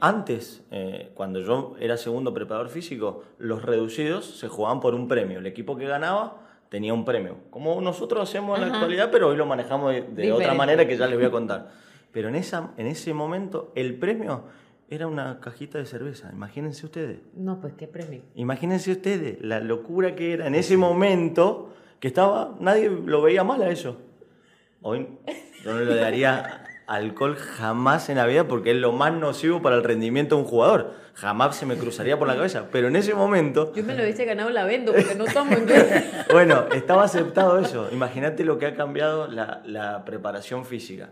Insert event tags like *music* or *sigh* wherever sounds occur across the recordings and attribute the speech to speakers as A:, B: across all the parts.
A: Antes, eh, cuando yo era segundo preparador físico, los reducidos se jugaban por un premio. El equipo que ganaba tenía un premio. Como nosotros hacemos en la actualidad, pero hoy lo manejamos de, otra manera que ya les voy a *laughs* contar. Pero en, esa, en ese momento el premio era una cajita de cerveza. Imagínense ustedes.
B: No, pues qué premio.
A: Imagínense ustedes la locura que era en ese momento que estaba, nadie lo veía mal a eso. Hoy yo no le daría alcohol jamás en la vida porque es lo más nocivo para el rendimiento de un jugador. Jamás se me cruzaría por la cabeza. Pero en ese momento.
B: Yo me lo hubiese ganado la vendo porque no tomo en *laughs*
A: Bueno, estaba aceptado eso. Imagínate lo que ha cambiado la, la preparación física.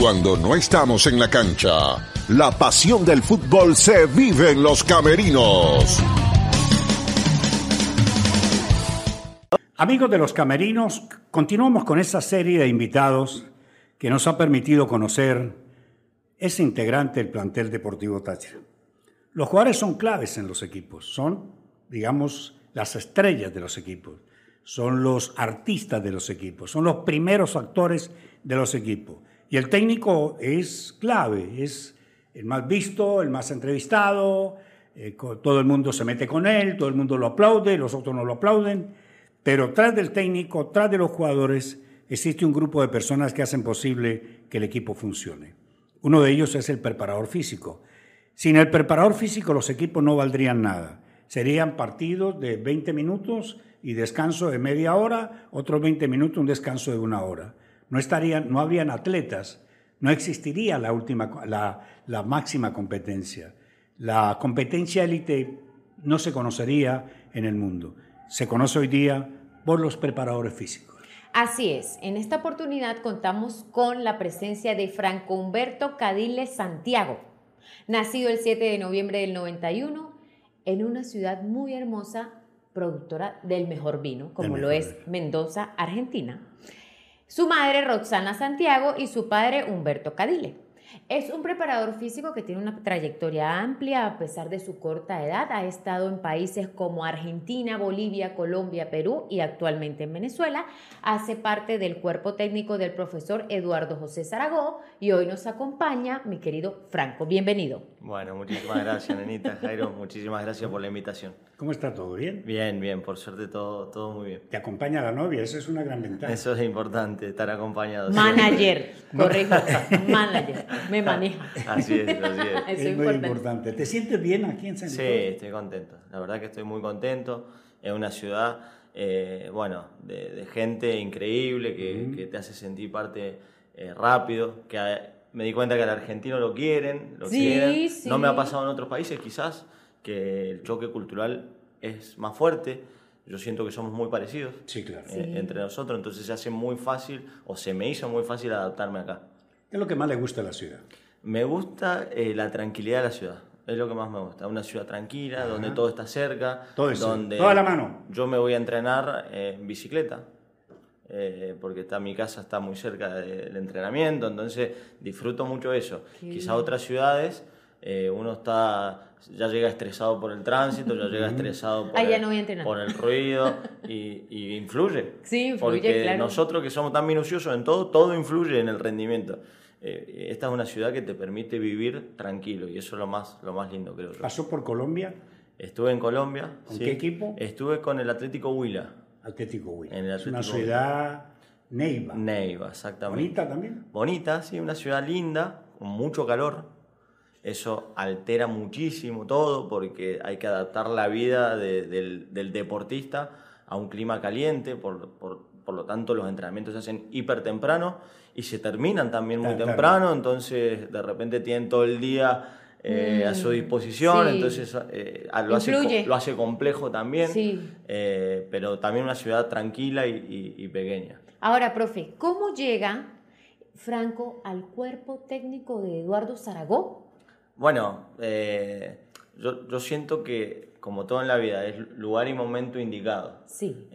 C: Cuando no estamos en la cancha, la pasión del fútbol se vive en los camerinos.
D: Amigos de los camerinos, continuamos con esta serie de invitados que nos ha permitido conocer ese integrante del plantel deportivo Táchira. Los jugadores son claves en los equipos, son, digamos, las estrellas de los equipos, son los artistas de los equipos, son los primeros actores de los equipos. Y el técnico es clave, es el más visto, el más entrevistado, eh, todo el mundo se mete con él, todo el mundo lo aplaude, los otros no lo aplauden pero tras del técnico, tras de los jugadores, existe un grupo de personas que hacen posible que el equipo funcione. Uno de ellos es el preparador físico. Sin el preparador físico los equipos no valdrían nada. Serían partidos de 20 minutos y descanso de media hora, otros 20 minutos, un descanso de una hora. No, estarían, no habrían atletas, no existiría la, última, la, la máxima competencia. La competencia élite no se conocería en el mundo. Se conoce hoy día por los preparadores físicos.
B: Así es, en esta oportunidad contamos con la presencia de Franco Humberto Cadile Santiago, nacido el 7 de noviembre del 91 en una ciudad muy hermosa, productora del mejor vino, como lo es Mendoza, Argentina. Su madre Roxana Santiago y su padre Humberto Cadile. Es un preparador físico que tiene una trayectoria amplia a pesar de su corta edad. Ha estado en países como Argentina, Bolivia, Colombia, Perú y actualmente en Venezuela. Hace parte del cuerpo técnico del profesor Eduardo José Zaragó y hoy nos acompaña mi querido Franco. Bienvenido.
A: Bueno, muchísimas gracias, nenita Jairo. Muchísimas gracias por la invitación.
D: ¿Cómo está todo? ¿Bien?
A: Bien, bien. Por suerte todo, todo muy bien.
D: Te acompaña la novia, eso es una gran ventaja.
A: Eso es importante, estar acompañado.
B: Manager, *laughs* correcto. Manager me maneja.
A: Así es, así
D: es. es, muy importante. ¿Te sientes bien aquí en San
A: Sí, estoy contento. La verdad que estoy muy contento. Es una ciudad, eh, bueno, de, gente increíble que, te hace sentir parte eh, rápido, que me di cuenta que al argentino lo quieren, lo quieren. No me ha pasado en otros países quizás, que el choque cultural es más fuerte. Yo siento que somos muy parecidos
D: sí, claro.
A: Eh, entre nosotros, entonces se hace muy fácil, o se me hizo muy fácil adaptarme acá.
D: ¿Qué es lo que más le gusta de la ciudad?
A: Me gusta eh, la tranquilidad de la ciudad. Es lo que más me gusta. Una ciudad tranquila, donde todo está cerca.
D: Todo
A: donde
D: Toda la mano.
A: Yo me voy a entrenar en bicicleta. Eh, porque está, mi casa está muy cerca del entrenamiento, entonces disfruto mucho eso. Quizá otras ciudades eh, uno está ya llega estresado por el tránsito, ya llega estresado por, el, por el, ruido *laughs* y, influye.
B: Sí, influye,
A: Porque nosotros que somos tan minuciosos en todo, todo influye en el rendimiento. Eh, esta es una ciudad que te permite vivir tranquilo y eso es lo más, lo más lindo, creo yo.
D: ¿Pasó por Colombia?
A: Estuve en Colombia.
D: ¿Con qué equipo?
A: Estuve con el Atlético Huila.
D: Atlético Huila. una ciudad Neiva.
A: Neiva, exactamente.
D: ¿Bonita también?
A: Bonita, sí, una ciudad linda, con mucho calor eso altera muchísimo todo porque hay que adaptar la vida del, deportista a un clima caliente, por, lo tanto los entrenamientos se hacen hiper temprano y se terminan también muy temprano, entonces de repente tienen todo el día eh, a su mm, disposición, entonces eh, lo, hace, lo, hace, complejo también, eh, pero también una ciudad tranquila y, y pequeña.
B: Ahora, profe, ¿cómo llega Franco al cuerpo técnico de Eduardo Zaragoza?
A: Bueno, eh, yo, siento que, como todo en la vida, es lugar y momento indicado.
B: Sí.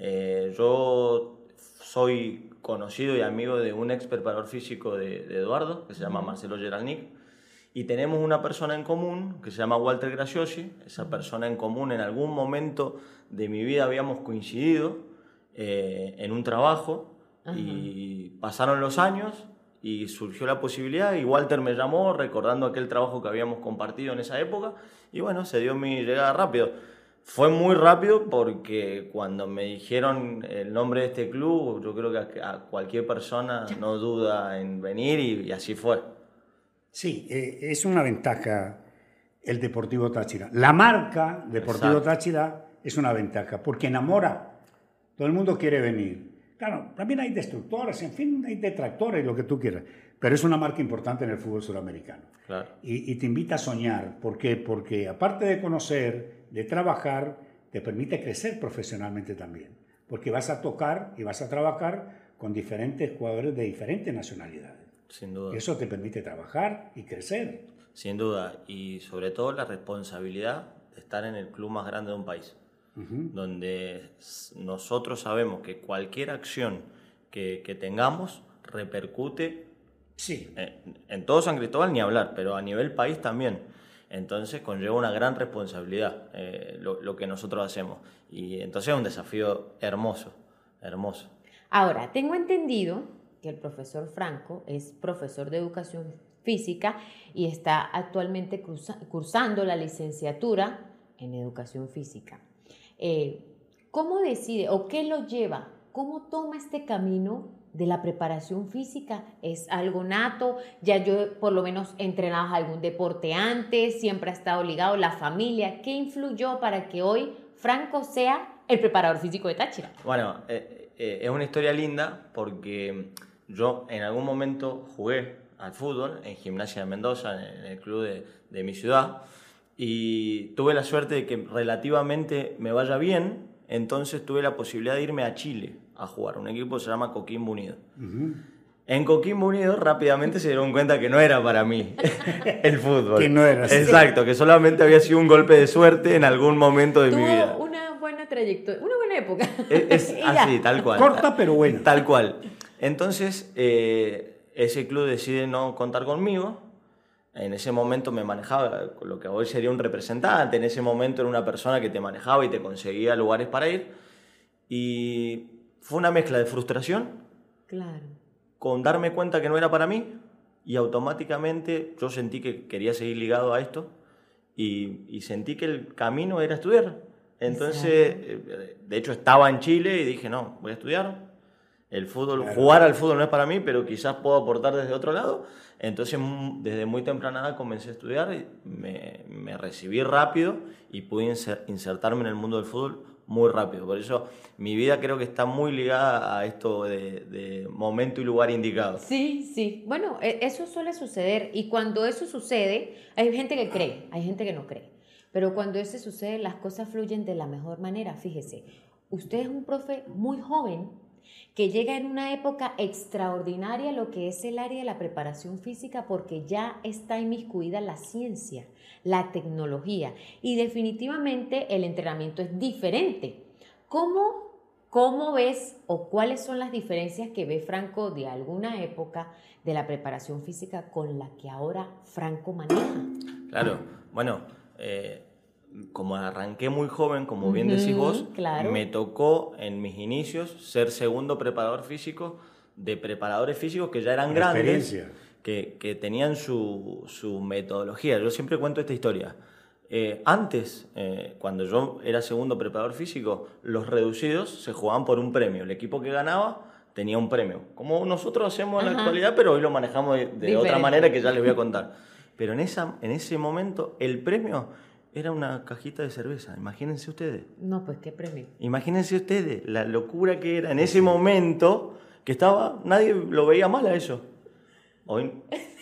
A: Yo soy conocido y amigo de un ex preparador físico de, Eduardo, que se llama Marcelo Geralnik, y tenemos una persona en común que se llama Walter Graciosi. Esa persona en común en algún momento de mi vida habíamos coincidido eh, en un trabajo y pasaron los años y surgió la posibilidad y Walter me llamó recordando aquel trabajo que habíamos compartido en esa época y bueno, se dio mi llegada rápido. Fue muy rápido porque cuando me dijeron el nombre de este club, yo creo que a, cualquier persona no duda en venir y, así fue.
D: Sí, eh, es una ventaja el Deportivo Táchira. La marca Deportivo Táchira es una ventaja porque enamora. Todo el mundo quiere venir. Claro, también hay destructores, en fin, hay detractores, lo que tú quieras, pero es una marca importante en el fútbol sudamericano. Y, te invita a soñar. ¿Por qué? Porque aparte de conocer, de trabajar, te permite crecer profesionalmente también. Porque vas a tocar y vas a trabajar con diferentes jugadores de diferentes nacionalidades.
A: Sin duda.
D: Y eso te permite trabajar y crecer.
A: Sin duda. Y sobre todo la responsabilidad de estar en el club más grande de un país donde nosotros sabemos que cualquier acción que, tengamos repercute
D: sí.
A: en, todo San Cristóbal, ni hablar, pero a nivel país también. Entonces conlleva una gran responsabilidad eh, lo, que nosotros hacemos. Y entonces es un desafío hermoso, hermoso.
B: Ahora, tengo entendido que el profesor Franco es profesor de educación física y está actualmente cursando la licenciatura en educación física. Eh, ¿cómo decide o qué lo lleva? ¿Cómo toma este camino de la preparación física? ¿Es algo nato? Ya yo por lo menos entrenado algún deporte antes, siempre ha estado ligado la familia. ¿Qué influyó para que hoy Franco sea el preparador físico de Táchira?
A: Bueno, eh, eh, es una historia linda porque yo en algún momento jugué al fútbol en Gimnasia de Mendoza, en el club de, de mi ciudad y tuve la suerte de que relativamente me vaya bien, entonces tuve la posibilidad de irme a Chile a jugar, un equipo que se llama Coquimbo Unido. En Coquimbo Unido rápidamente se dieron cuenta que no era para mí *laughs* el fútbol.
D: Que no era.
A: Exacto, que solamente había sido un golpe de suerte en algún momento de mi vida.
B: Una buena trayectoria, una buena época.
A: Es, *laughs* así, tal cual.
D: Corta pero buena.
A: Tal cual. Entonces, eh, ese club decide no contar conmigo en ese momento me manejaba lo que hoy sería un representante, en ese momento era una persona que te manejaba y te conseguía lugares para ir. Y fue una mezcla de frustración
B: claro.
A: con darme cuenta que no era para mí y automáticamente yo sentí que quería seguir ligado a esto y, sentí que el camino era estudiar. Entonces, eh, de hecho estaba en Chile y dije, no, voy a estudiar, el fútbol, jugar al fútbol no es para mí, pero quizás puedo aportar desde otro lado. Entonces, desde muy temprana edad comencé a estudiar, y me, me recibí rápido y pude insertarme en el mundo del fútbol muy rápido. Por eso mi vida creo que está muy ligada a esto de, de, momento y lugar indicado.
B: Sí, sí. Bueno, e, eso suele suceder y cuando eso sucede, hay gente que cree, hay gente que no cree. Pero cuando eso sucede, las cosas fluyen de la mejor manera. Fíjese, usted es un profe muy joven que llega en una época extraordinaria lo que es el área de la preparación física porque ya está inmiscuida la ciencia, la tecnología y definitivamente el entrenamiento es diferente. ¿Cómo, cómo ves o cuáles son las diferencias que ve Franco de alguna época de la preparación física con la que ahora Franco maneja?
A: Claro, bueno, eh, como arranqué muy joven, como bien decís vos, me tocó en mis inicios ser segundo preparador físico de preparadores físicos que ya eran grandes, que, que, tenían su, su, metodología. Yo siempre cuento esta historia. Eh, antes, eh, cuando yo era segundo preparador físico, los reducidos se jugaban por un premio. El equipo que ganaba tenía un premio, como nosotros hacemos en la actualidad, pero hoy lo manejamos de, otra manera que ya les voy a contar. Pero en, esa, en ese momento el premio era una cajita de cerveza, imagínense ustedes.
B: No, pues qué premio.
A: Imagínense ustedes la locura que era en ese momento que estaba, nadie lo veía mal a eso. Hoy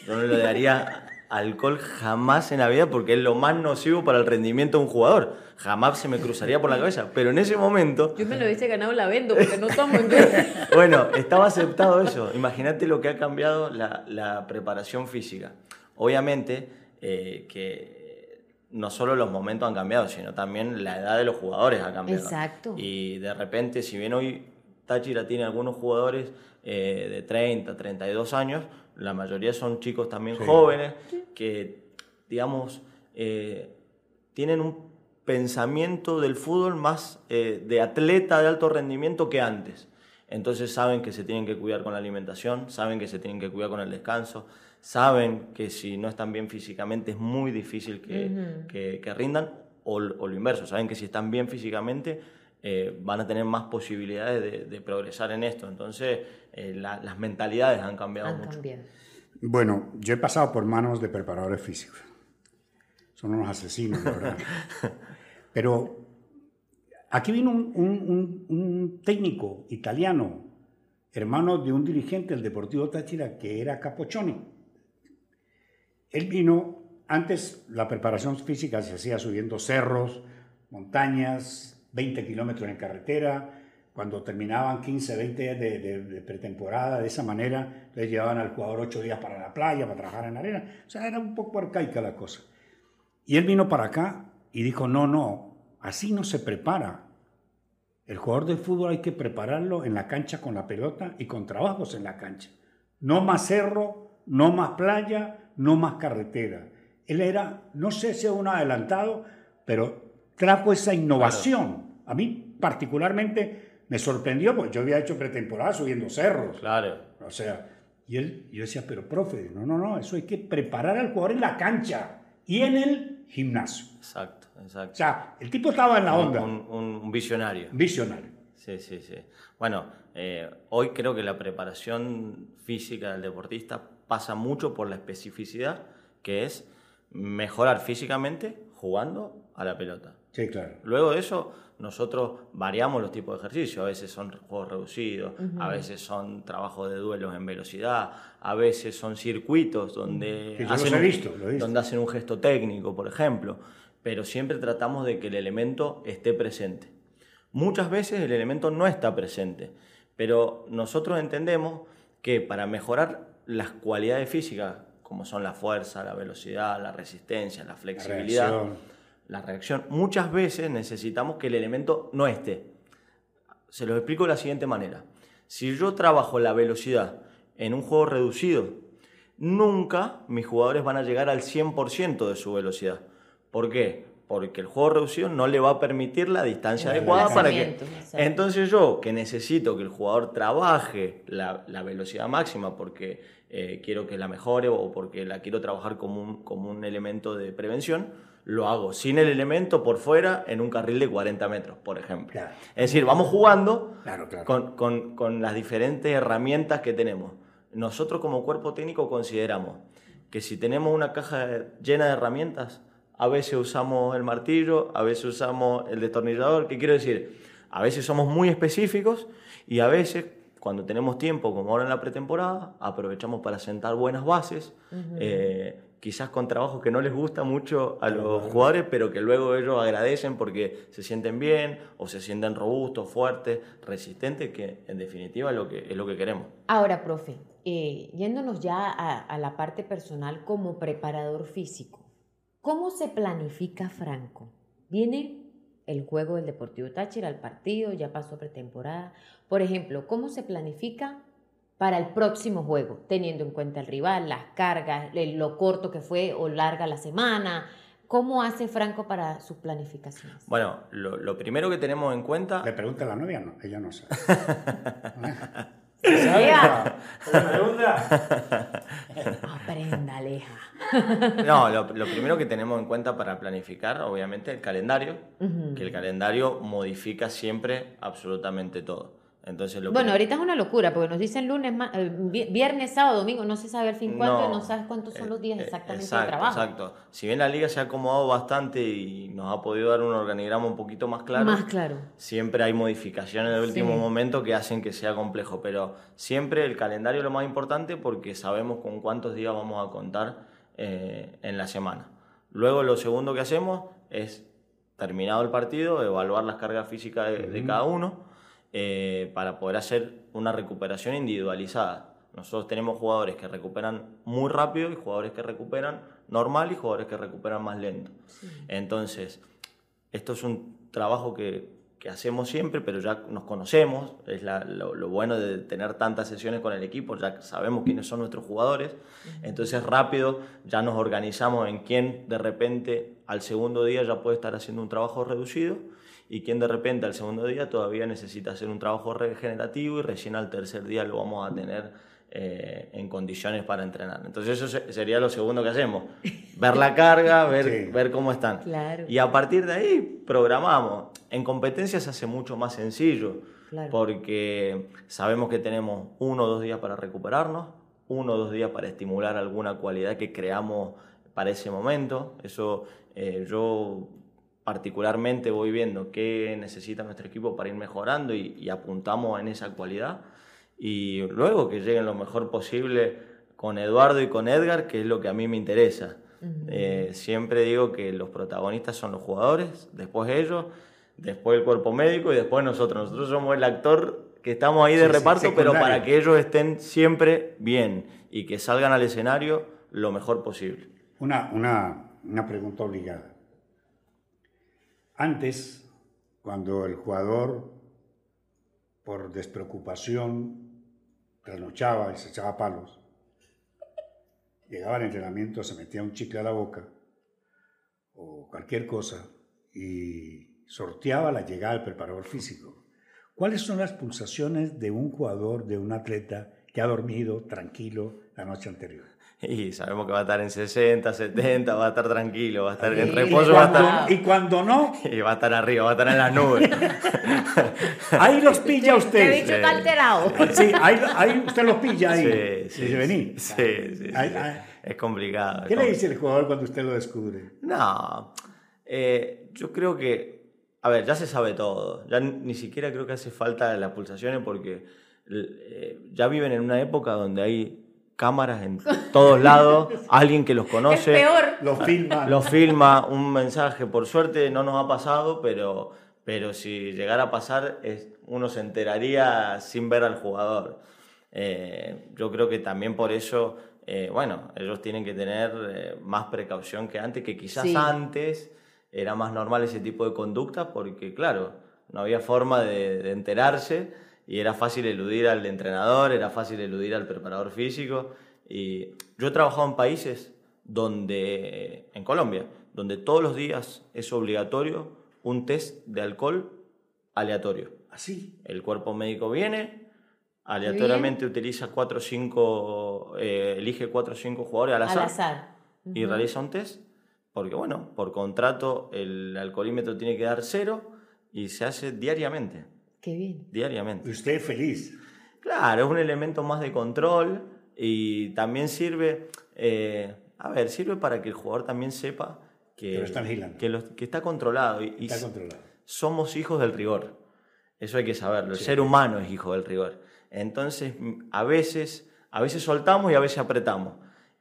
A: yo no le daría alcohol jamás en la vida porque es lo más nocivo para el rendimiento de un jugador. Jamás se me cruzaría por la cabeza. Pero en ese momento.
B: Yo me lo hubiese ganado la vendo porque no tomo *laughs*
A: Bueno, estaba aceptado eso. Imagínate lo que ha cambiado la, preparación física. Obviamente eh, que no solo los momentos han cambiado, sino también la edad de los jugadores ha cambiado.
B: Exacto.
A: Y de repente, si bien hoy Táchira tiene algunos jugadores eh, de 30, 32 años, la mayoría son chicos también jóvenes que, digamos, eh, tienen un pensamiento del fútbol más eh, de atleta de alto rendimiento que antes. Entonces saben que se tienen que cuidar con la alimentación, saben que se tienen que cuidar con el descanso, saben que si no están bien físicamente es muy difícil que, que, que rindan, o, o, lo inverso, saben que si están bien físicamente eh, van a tener más posibilidades de, de progresar en esto. Entonces eh, la, las mentalidades han cambiado
B: Han
A: mucho.
B: cambiado.
D: Bueno, yo he pasado por manos de preparadores físicos. Son unos asesinos, la verdad. *laughs* Pero aquí vino un, un- un- un técnico italiano, hermano de un dirigente del Deportivo Táchira, que era Capoccioni. Él vino, antes la preparación física se hacía subiendo cerros, montañas, 20 kilómetros en carretera. Cuando terminaban 15, 20 días de, de- de pretemporada, de esa manera, les llevaban al jugador 8 días para la playa, para trabajar en arena. O sea, era un poco arcaica la cosa. Y él vino para acá y dijo, no, no, así no se prepara. El jugador del fútbol hay que prepararlo en la cancha con la pelota y con trabajos en la cancha. No más cerro, no más playa, no más carretera. Él era, no sé si un adelantado, pero trajo esa innovación. A mí particularmente me sorprendió porque yo había hecho pretemporada subiendo cerros.
A: Claro.
D: O sea, y él, yo decía, pero profe, no, no, no, eso hay que preparar al jugador en la cancha y en el gimnasio.
A: Exacto,
D: O
A: exacto.
D: sea, el tipo estaba en la onda,
A: Un, un- un visionario.
D: visionario.
A: Sí, sí, sí. Bueno, eh, hoy creo que la preparación física del deportista pasa mucho por la especificidad, que es mejorar físicamente jugando a la pelota.
D: Sí, claro.
A: Luego de eso, nosotros variamos los tipos de ejercicio. A veces son juegos reducidos, a veces son trabajos de duelos en velocidad, a veces son circuitos donde,
D: Sí,
A: hacen, un,
D: visto, lo he visto.
A: donde hacen un gesto técnico, por ejemplo. Pero siempre tratamos de que el elemento esté presente. Muchas veces el elemento no está presente, pero nosotros entendemos que para mejorar las cualidades físicas, como son la fuerza, la velocidad, la resistencia, la flexibilidad,
D: reacción.
A: la reacción, muchas veces necesitamos que el elemento no esté. Se los explico de la siguiente manera. Si yo trabajo la velocidad en un juego reducido, nunca mis jugadores van a llegar al 100% de su velocidad. ¿Por qué? Porque el juego reducido no le va a permitir la distancia
D: El
A: adecuada para que... Entonces yo, que necesito que el jugador trabaje la, la velocidad máxima porque eh, quiero que la mejore o porque la quiero trabajar como un, como un elemento de prevención, lo hago sin el elemento por fuera en un carril de 40 metros, por ejemplo.
D: Claro.
A: Es decir, vamos jugando
D: Claro, claro.
A: Con, con- con las diferentes herramientas que tenemos. Nosotros como cuerpo técnico consideramos que si tenemos una caja llena de herramientas, a veces usamos el martillo, a veces usamos el destornillador. ¿Qué quiero decir? A veces somos muy específicos y a veces, cuando tenemos tiempo, como ahora en la pretemporada, aprovechamos para sentar buenas bases, eh, quizás con trabajos que no les gusta mucho a los jugadores, pero que luego ellos agradecen porque se sienten bien o se sienten robustos, fuertes, resistentes, que en definitiva es lo que, es lo que queremos.
B: Ahora, profe, eh, yéndonos ya a, a la parte personal como preparador físico, ¿cómo se planifica Franco? Viene el juego del Deportivo Táchira, el partido, ya pasó pretemporada. Por ejemplo, ¿cómo se planifica para el próximo juego, teniendo en cuenta el rival, las cargas, lo corto que fue o larga la semana? ¿Cómo hace Franco para sus planificaciones?
A: Bueno, lo, lo primero que tenemos en cuenta
D: Le pregunta a la novia, no, ella no sabe. *laughs* *laughs*
B: Aprenda, Aleja.
A: No, lo, lo primero que tenemos en cuenta para planificar, obviamente, el calendario, que el calendario modifica siempre absolutamente todo. Entonces, lo
B: Bueno,
A: que-
B: ahorita es una locura porque nos dicen lunes, ma- eh, vi- viernes, sábado, domingo, no se sabe al fin cuánto, no, sabes cuántos son los días
A: eh,
B: exactamente
A: exacto,
B: de trabajo.
A: Exacto. Si bien la liga se ha acomodado bastante y nos ha podido dar un organigrama un poquito más claro,
B: Más claro.
A: siempre hay modificaciones de último
B: Sí.
A: momento que hacen que sea complejo, pero siempre el calendario es lo más importante porque sabemos con cuántos días vamos a contar eh, en la semana. Luego lo segundo que hacemos es, terminado el partido, evaluar las cargas físicas de, de cada uno eh, para poder hacer una recuperación individualizada. Nosotros tenemos jugadores que recuperan muy rápido y jugadores que recuperan normal y jugadores que recuperan más lento. Entonces, esto es un trabajo que, que hacemos siempre, pero ya nos conocemos, es la- lo, lo bueno de tener tantas sesiones con el equipo, ya sabemos quiénes son nuestros jugadores, entonces rápido ya nos organizamos en quién de repente al segundo día ya puede estar haciendo un trabajo reducido y quien de repente al segundo día todavía necesita hacer un trabajo regenerativo y recién al tercer día lo vamos a tener eh, en condiciones para entrenar. Entonces eso sería lo segundo que hacemos, ver la carga, *laughs* ver, ver cómo están. Y a partir de ahí programamos. En competencias se hace mucho más sencillo, porque sabemos que tenemos uno o dos días para recuperarnos, uno o dos días para estimular alguna cualidad que creamos para ese momento. Eso eh, yo particularmente voy viendo qué necesita nuestro equipo para ir mejorando y apuntamos en esa cualidad y luego que lleguen lo mejor posible con Eduardo y con Edgar, que es lo que a mí me interesa. Eh, siempre digo que los protagonistas son los jugadores, después ellos, después el cuerpo médico y después nosotros. Nosotros somos el actor que estamos ahí de reparto, pero para que ellos estén siempre bien y que salgan al escenario lo mejor posible.
D: Una, una, una pregunta obligada. Antes, cuando el jugador, por despreocupación, trasnochaba y se echaba palos. Llegaba al entrenamiento, se metía un chicle a la boca o cualquier cosa y sorteaba la llegada del preparador físico. ¿Cuáles son las pulsaciones de un jugador, de un atleta que ha dormido tranquilo la noche anterior?
A: Y sabemos que va a estar en 60, 70, va a estar tranquilo, va a estar en
D: reposo. Y cuando, no. *laughs*
A: Y va a estar arriba, va a estar en las nubes. *laughs*
D: ahí los pilla usted.
B: Te he dicho sí. alterado. *laughs*
D: Sí, ahí, usted los pilla ahí.
A: Sí, sí. Vení. Sí, sí. Es complicado.
D: ¿Qué le dice el jugador cuando usted lo descubre?
A: No, eh, yo creo que, a ver, ya se sabe todo. Ya ni siquiera creo que hace falta las pulsaciones porque eh, ya viven en una época donde hay cámaras en todos lados, alguien que los conoce.
B: peor.
D: Los filma.
A: Los filma, un mensaje. Por suerte no nos ha pasado, pero, pero si llegara a pasar, es, uno se enteraría sin ver al jugador. Eh, yo creo que también por eso, eh, bueno, ellos tienen que tener eh, más precaución que antes, que quizás antes era más normal ese tipo de conducta, porque claro, no había forma de, de enterarse y era fácil eludir al entrenador, era fácil eludir al preparador físico. Y yo he trabajado en países donde, en Colombia, donde todos los días es obligatorio un test de alcohol aleatorio.
D: Así.
A: El cuerpo médico viene, aleatoriamente utiliza cuatro o cinco, eh, elige cuatro o cinco jugadores al azar, y realiza un test, porque bueno, por contrato el alcoholímetro tiene que dar cero y se hace diariamente.
B: Qué bien.
A: Diariamente.
D: ¿Y usted feliz?
A: Claro, es un elemento más de control y también sirve, eh, a ver, sirve para que el jugador también sepa que, que, que está controlado. Y,
D: está controlado.
A: Somos hijos del rigor. Eso hay que saberlo. El ser humano es hijo del rigor. Entonces, a veces, a veces soltamos y a veces apretamos.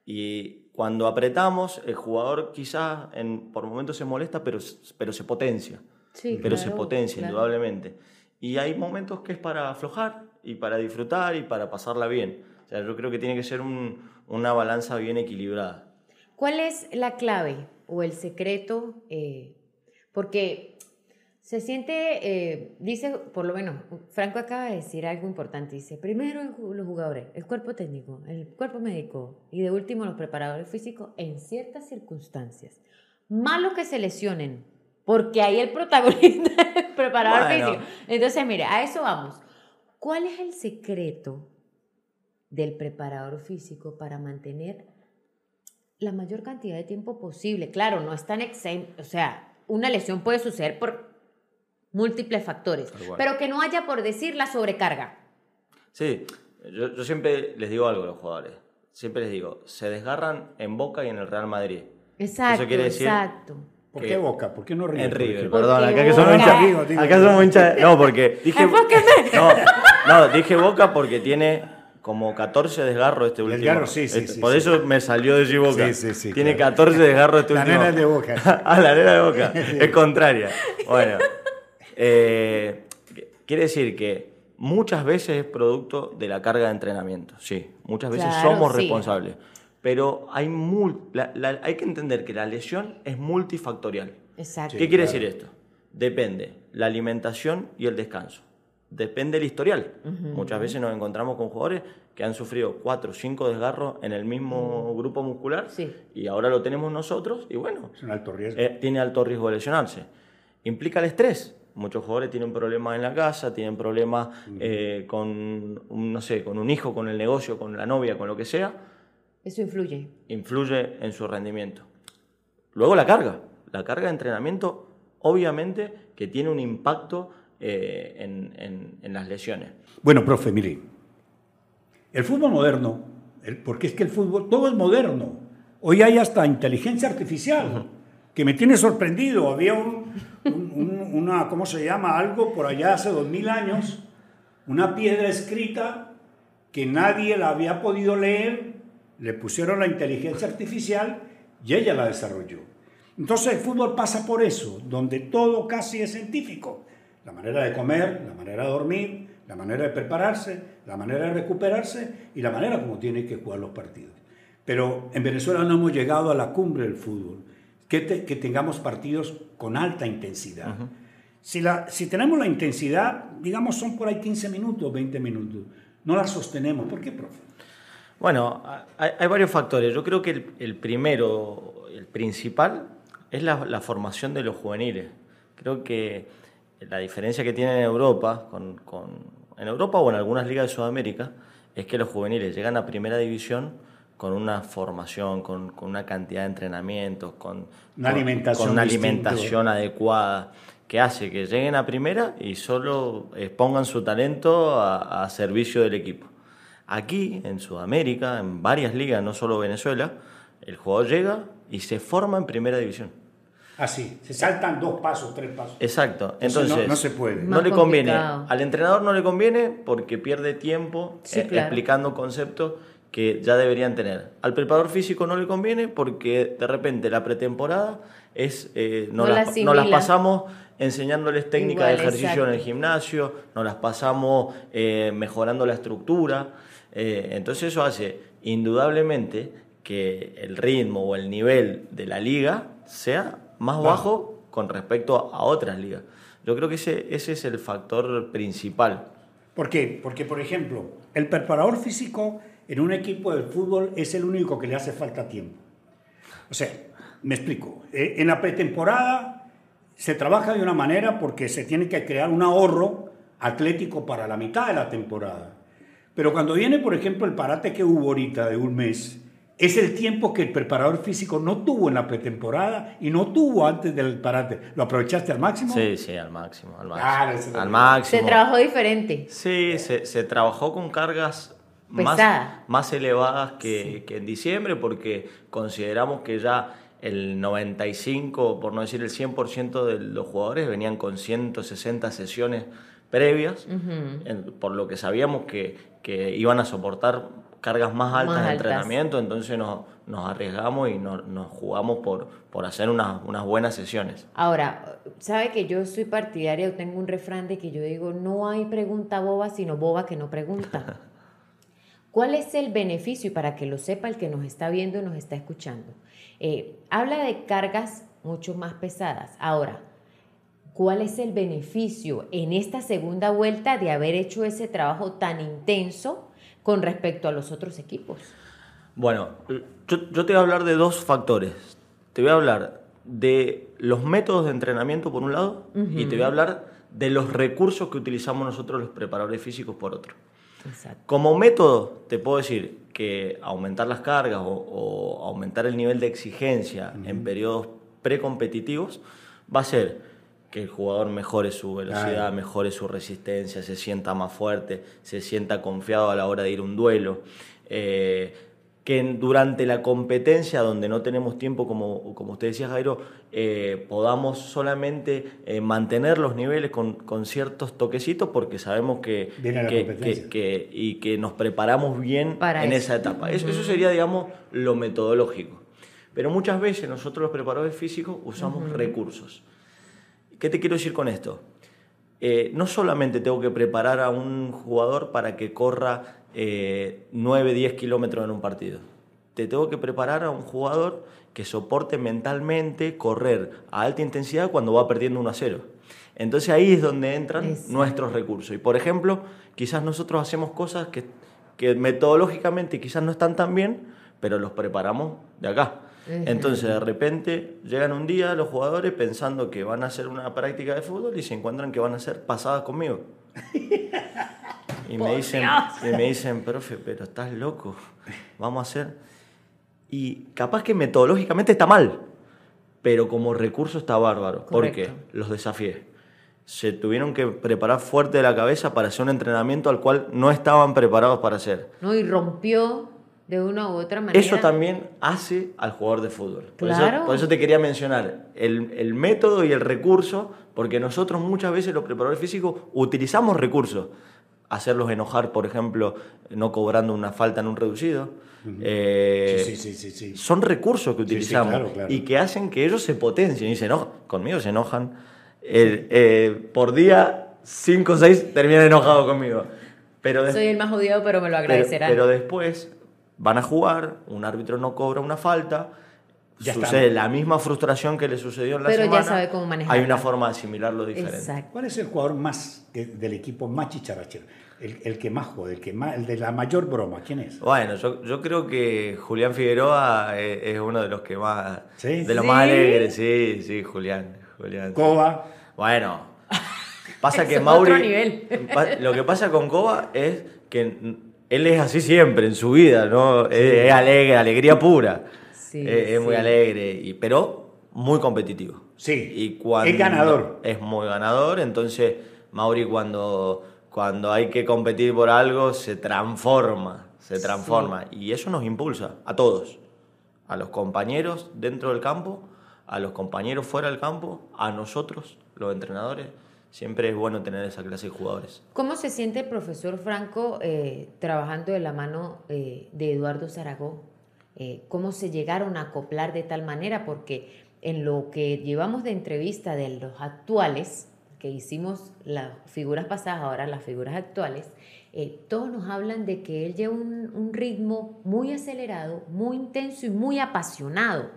A: Y cuando apretamos, el jugador quizás en, por momentos se molesta, pero, pero se potencia. Sí, pero se potencia, indudablemente. Y hay momentos que es para aflojar y para disfrutar y para pasarla bien. O sea, yo creo que tiene que ser una balanza bien equilibrada.
B: ¿Cuál es la clave o el secreto? Eh, porque se siente, eh, dice, por lo menos, Franco acaba de decir algo importante. Dice, primero los jugadores, el cuerpo técnico, el cuerpo médico y de último los preparadores físicos en ciertas circunstancias. Malo que se lesionen, porque ahí el protagonista *laughs* es el preparador físico. Entonces, mire, a eso vamos. ¿Cuál es el secreto del preparador físico para mantener la mayor cantidad de tiempo posible? Claro, no es tan exento, o sea, una lesión puede suceder por múltiples factores, pero que no haya, por decir, la sobrecarga.
A: Sí, yo, yo siempre les digo algo a los jugadores. Siempre les digo, se desgarran en Boca y en el Real Madrid.
B: Exacto, Eso quiere decir
D: exacto ¿Por qué Boca? ¿Por qué no River?
A: En River, perdón. Acá que somos hinchas. Acá somos hinchas. No, porque. *laughs* Dije, no, no, dije Boca porque tiene como 14 desgarros este último.
D: Desgarro, sí, sí,
A: este,
D: sí
A: Por eso me salió de Boca.
D: Sí, sí, sí.
A: Tiene 14 desgarros este último. *laughs*
D: La nena es de Boca.
A: ah, la nena de Boca. Es contraria. Bueno. Eh, quiere decir que muchas veces es producto de la carga de entrenamiento. Sí, muchas veces somos responsables pero hay, hay que entender que la lesión es multifactorial.
B: Exacto.
A: ¿Qué quiere decir esto? Depende la alimentación y el descanso. Depende el historial. Muchas veces nos encontramos con jugadores que han sufrido cuatro o cinco desgarros en el mismo grupo muscular y ahora lo tenemos nosotros y bueno,
D: es un alto riesgo.
A: Eh, tiene alto riesgo de lesionarse. Implica el estrés. Muchos jugadores tienen problemas en la casa, tienen problemas eh, con, un, no sé, con un hijo, con el negocio, con la novia, con lo que sea.
B: Eso influye.
A: Influye en su rendimiento. Luego la carga. La carga de entrenamiento, obviamente, que tiene un impacto eh, en, en, las lesiones.
D: Bueno, profe, mire, el fútbol moderno, porque es que el fútbol, todo es moderno. Hoy hay hasta inteligencia artificial, que me tiene sorprendido. Había un, una, ¿cómo se llama? Algo por allá hace dos mil años, una piedra escrita que nadie la había podido leer, le pusieron la inteligencia artificial y ella la desarrolló. Entonces el fútbol pasa por eso, donde todo casi es científico. La manera de comer, la manera de dormir, la manera de prepararse, la manera de recuperarse y la manera como tiene que jugar los partidos. Pero en Venezuela no hemos llegado a la cumbre del fútbol, que, que tengamos partidos con alta intensidad. si, la, si tenemos la intensidad, digamos, son por ahí 15 minutos, 20 minutos, no la sostenemos. ¿Por qué, profe?
A: Bueno, hay, varios factores. Yo creo que el, primero, el principal, es la, formación de los juveniles. Creo que la diferencia que tiene en Europa, con, en Europa o en algunas ligas de Sudamérica, es que los juveniles llegan a primera división con una formación, con, una cantidad de entrenamientos, con
D: una alimentación,
A: con una alimentación adecuada, que hace que lleguen a primera y solo expongan su talento a, servicio del equipo. Aquí, en Sudamérica, en varias ligas, no solo Venezuela, el jugador llega y se forma en primera división.
D: Así, se saltan dos pasos, tres pasos.
A: Exacto, entonces,
D: no, se puede.
A: No le conviene, al entrenador no le conviene porque pierde tiempo eh, explicando conceptos que ya deberían tener. Al preparador físico no le conviene porque de repente la pretemporada es eh, no, las, pasamos enseñándoles técnicas de ejercicio en el gimnasio, nos las pasamos eh, mejorando la estructura. Eh, entonces eso hace indudablemente que el ritmo o el nivel de la liga sea más bajo con respecto a otras ligas. Yo creo que ese, ese es el factor principal.
D: ¿Por qué? Porque, por ejemplo, el preparador físico en un equipo de fútbol es el único que le hace falta tiempo. O sea, me explico. Eh, en la pretemporada se trabaja de una manera porque se tiene que crear un ahorro atlético para la mitad de la temporada. Pero cuando viene, por ejemplo, el parate que hubo ahorita de un mes, es el tiempo que el preparador físico no tuvo en la pretemporada y no tuvo antes del parate. ¿Lo aprovechaste al máximo?
A: Sí, sí, al máximo. Al máximo. al máximo.
B: Se trabajó diferente.
A: Sí, se, se trabajó con cargas más, más, elevadas que, en diciembre porque consideramos que ya el 95, por no decir el 100% de los jugadores venían con 160 sesiones previas, por lo que sabíamos que, que, iban a soportar cargas más altas de entrenamiento, entonces nos, nos arriesgamos y nos, nos, jugamos por, por hacer unas, unas buenas sesiones.
B: Ahora, sabe que yo soy partidaria, tengo un refrán de que yo digo, no hay pregunta boba, sino boba que no pregunta. *laughs* ¿Cuál es el beneficio? Y para que lo sepa el que nos está viendo y nos está escuchando. Eh, habla de cargas mucho más pesadas. Ahora, ¿cuál es el beneficio en esta segunda vuelta de haber hecho ese trabajo tan intenso con respecto a los otros equipos?
A: Bueno, yo, te voy a hablar de dos factores. Te voy a hablar de los métodos de entrenamiento por un lado y te voy a hablar de los recursos que utilizamos nosotros los preparadores físicos por otro. Como método, te puedo decir que aumentar las cargas o, aumentar el nivel de exigencia en periodos precompetitivos va a ser que el jugador mejore su velocidad, mejore su resistencia, se sienta más fuerte, se sienta confiado a la hora de ir a un duelo. Eh, que durante la competencia, donde no tenemos tiempo, como, como usted decía, Jairo, eh, podamos solamente eh, mantener los niveles con, con, ciertos toquecitos porque sabemos que, que, y que nos preparamos bien en esa etapa. Eso, sería, digamos, lo metodológico. Pero muchas veces nosotros los preparadores físicos usamos recursos. ¿Qué te quiero decir con esto? Eh, no solamente tengo que preparar a un jugador para que corra 9, eh, 10 kilómetros en un partido. Te tengo que preparar a un jugador que soporte mentalmente correr a alta intensidad cuando va perdiendo 1 a 0. Entonces ahí es donde entran nuestros recursos. Y por ejemplo, quizás nosotros hacemos cosas que, que metodológicamente quizás no están tan bien, pero los preparamos de acá. Entonces, de repente, llegan un día los jugadores pensando que van a hacer una práctica de fútbol y se encuentran que van a ser pasadas conmigo. Y me, dicen, y me dicen, profe, pero estás loco, vamos a hacer... Y capaz que metodológicamente está mal, pero como recurso está bárbaro, porque los desafié. Se tuvieron que preparar fuerte de la cabeza para hacer un entrenamiento al cual no estaban preparados para hacer.
B: ¿no? Y rompió de una u otra manera.
A: Eso también hace al jugador de fútbol. Por,
B: Claro.
A: eso, por eso te quería mencionar el, el método y el recurso, porque nosotros muchas veces los preparadores físicos utilizamos recursos. Hacerlos enojar, por ejemplo, no cobrando una falta en un reducido. Eh,
D: Sí, sí, sí, sí, sí.
A: Son recursos que
D: Sí, sí,
A: utilizamos
D: claro, claro.
A: y que hacen que ellos se potencien y se enojan. Conmigo se enojan. El- eh, por día, 5 o 6 terminan enojados conmigo. Pero
B: Soy el más odiado, pero me lo
A: pero,
B: agradecerán.
A: pero después van a jugar, un árbitro no cobra una falta,
D: Ya
A: sucede
D: está.
A: la misma frustración que le sucedió en la
B: Pero ya
A: semana.
B: sabe cómo manejarla.
A: Hay una forma de asimilarlo diferente.
B: Exacto.
D: ¿Cuál es el jugador más que- del equipo más chicharachero? El, el que más juega, el, que más, el de la mayor broma. ¿Quién es?
A: Bueno, yo, yo creo que Julián Figueroa es, es uno de los que más.
D: ¿Sí?
A: De los
B: ¿Sí?
A: más alegres, sí, sí, Julián. Julián.
D: Coba.
A: Bueno, *laughs* pasa que
B: Es
A: Mauri.
B: otro nivel.
A: Lo que pasa con Coba es que él es así siempre en su vida, ¿no? Es, es alegre, alegría pura.
B: Sí,
A: es, es muy alegre, y, pero muy competitivo.
D: Sí.
A: Y cuando
D: Es ganador.
A: Es muy ganador, entonces Mauri cuando, cuando hay que competir por algo se transforma, se transforma. Y eso nos impulsa a todos, a los compañeros dentro del campo, a los compañeros fuera del campo, a nosotros, los entrenadores. Siempre es bueno tener esa clase de jugadores.
B: ¿Cómo se siente el profesor Franco eh, trabajando de la mano eh, de Eduardo Zaragoza? Eh, ¿Cómo se llegaron a acoplar de tal manera? Porque en lo que llevamos de entrevista de los actuales, que hicimos las figuras pasadas, ahora las figuras actuales, todos nos hablan de que él lleva un, un ritmo muy acelerado, muy intenso y muy apasionado.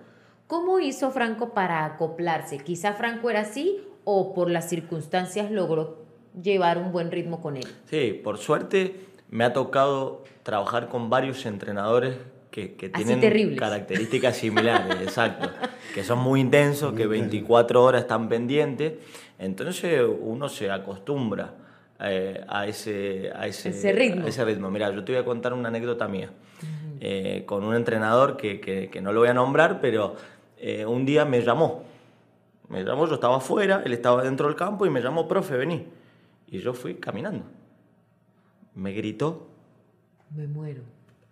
B: ¿Cómo hizo Franco para acoplarse? Quizá Franco era así o por las circunstancias logró llevar un buen ritmo con él.
A: Sí, por suerte me ha tocado trabajar con varios entrenadores que, que tienen características similares, *laughs* exacto, que son muy intensos, que 24 horas están pendientes, entonces uno se acostumbra eh, a, ese, a, ese,
B: Ese ritmo.
A: a ese ritmo. Mira, yo te voy a contar una anécdota mía, eh, con un entrenador que, que- que no lo voy a nombrar, pero eh, un día me llamó, me llamó, yo estaba afuera, él estaba dentro del campo y me llamó, profe, vení. Y yo fui caminando. Me gritó
B: Me muero.